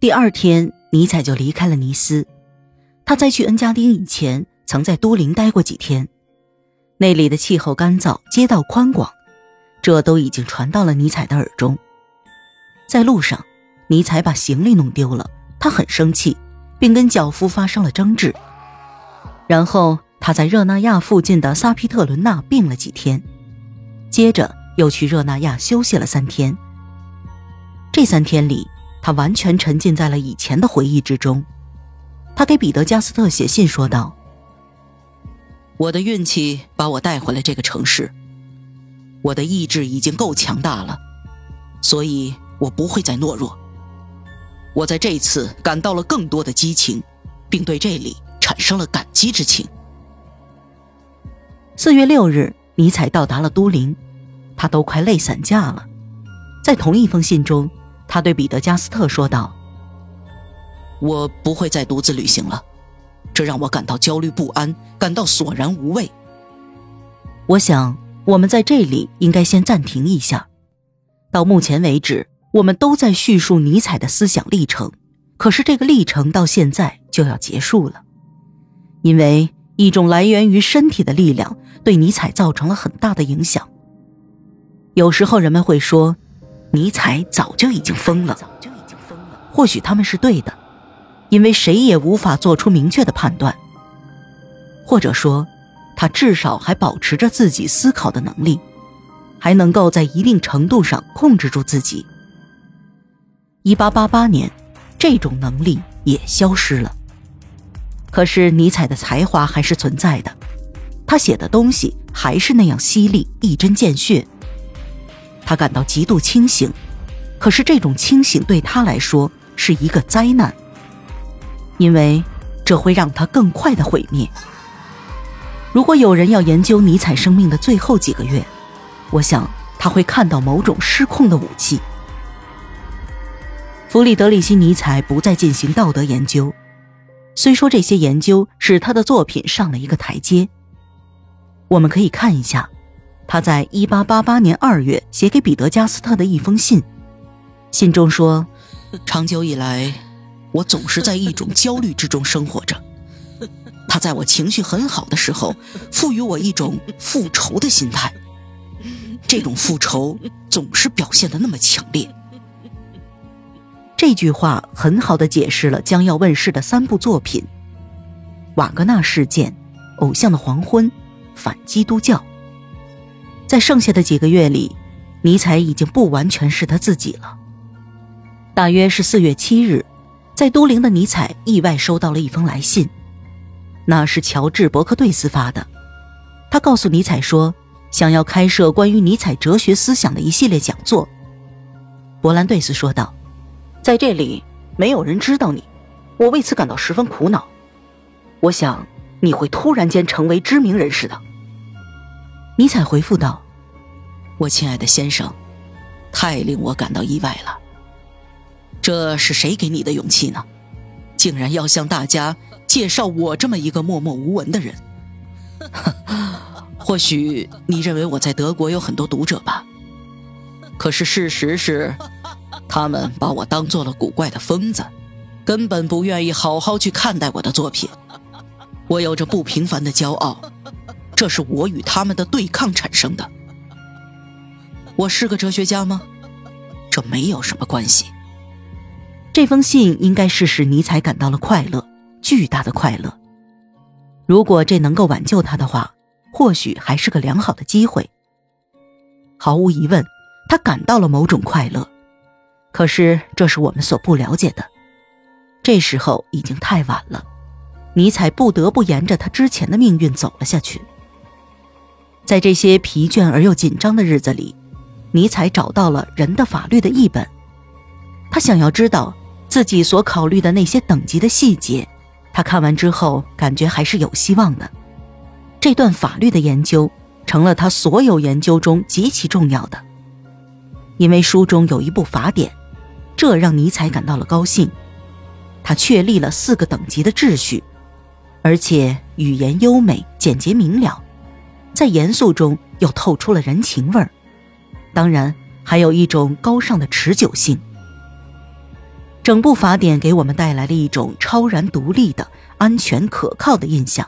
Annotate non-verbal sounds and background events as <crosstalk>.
第二天，尼采就离开了尼斯。他在去恩加丁以前，曾在都灵待过几天。那里的气候干燥，街道宽广，这都已经传到了尼采的耳中。在路上，尼采把行李弄丢了，他很生气，并跟脚夫发生了争执。然后他在热那亚附近的萨皮特伦纳病了几天，接着又去热那亚休息了三天。这三天里，他完全沉浸在了以前的回忆之中。他给彼得加斯特写信说道。我的运气把我带回了这个城市，我的意志已经够强大了，所以我不会再懦弱。我在这次感到了更多的激情，并对这里产生了感激之情。四月六日，尼采到达了都灵，他都快累散架了。在同一封信中，他对彼得加斯特说道：“我不会再独自旅行了。”这让我感到焦虑不安，感到索然无味。我想，我们在这里应该先暂停一下。到目前为止，我们都在叙述尼采的思想历程，可是这个历程到现在就要结束了，因为一种来源于身体的力量对尼采造成了很大的影响。有时候人们会说，尼采早就已经疯了，或许他们是对的。因为谁也无法做出明确的判断，或者说，他至少还保持着自己思考的能力，还能够在一定程度上控制住自己。一八八八年，这种能力也消失了。可是尼采的才华还是存在的，他写的东西还是那样犀利、一针见血。他感到极度清醒，可是这种清醒对他来说是一个灾难。因为这会让他更快的毁灭。如果有人要研究尼采生命的最后几个月，我想他会看到某种失控的武器。弗里德里希·尼采不再进行道德研究，虽说这些研究使他的作品上了一个台阶。我们可以看一下他在1888年2月写给彼得加斯特的一封信，信中说：“ <laughs> 长久以来。”我总是在一种焦虑之中生活着。他在我情绪很好的时候，赋予我一种复仇的心态。这种复仇总是表现的那么强烈。这句话很好的解释了将要问世的三部作品：《瓦格纳事件》《偶像的黄昏》《反基督教》。在剩下的几个月里，尼采已经不完全是他自己了。大约是四月七日。在都灵的尼采意外收到了一封来信，那是乔治·伯克顿斯发的。他告诉尼采说，想要开设关于尼采哲学思想的一系列讲座。伯兰顿斯说道：“在这里，没有人知道你，我为此感到十分苦恼。我想你会突然间成为知名人士的。”尼采回复道：“我亲爱的先生，太令我感到意外了。”这是谁给你的勇气呢？竟然要向大家介绍我这么一个默默无闻的人？<laughs> 或许你认为我在德国有很多读者吧？可是事实是，他们把我当做了古怪的疯子，根本不愿意好好去看待我的作品。我有着不平凡的骄傲，这是我与他们的对抗产生的。我是个哲学家吗？这没有什么关系。这封信应该是使尼采感到了快乐，巨大的快乐。如果这能够挽救他的话，或许还是个良好的机会。毫无疑问，他感到了某种快乐，可是这是我们所不了解的。这时候已经太晚了，尼采不得不沿着他之前的命运走了下去。在这些疲倦而又紧张的日子里，尼采找到了《人的法律》的译本，他想要知道。自己所考虑的那些等级的细节，他看完之后感觉还是有希望的。这段法律的研究成了他所有研究中极其重要的，因为书中有一部法典，这让尼采感到了高兴。他确立了四个等级的秩序，而且语言优美、简洁明了，在严肃中又透出了人情味儿，当然还有一种高尚的持久性。整部法典给我们带来了一种超然独立的、安全可靠的印象。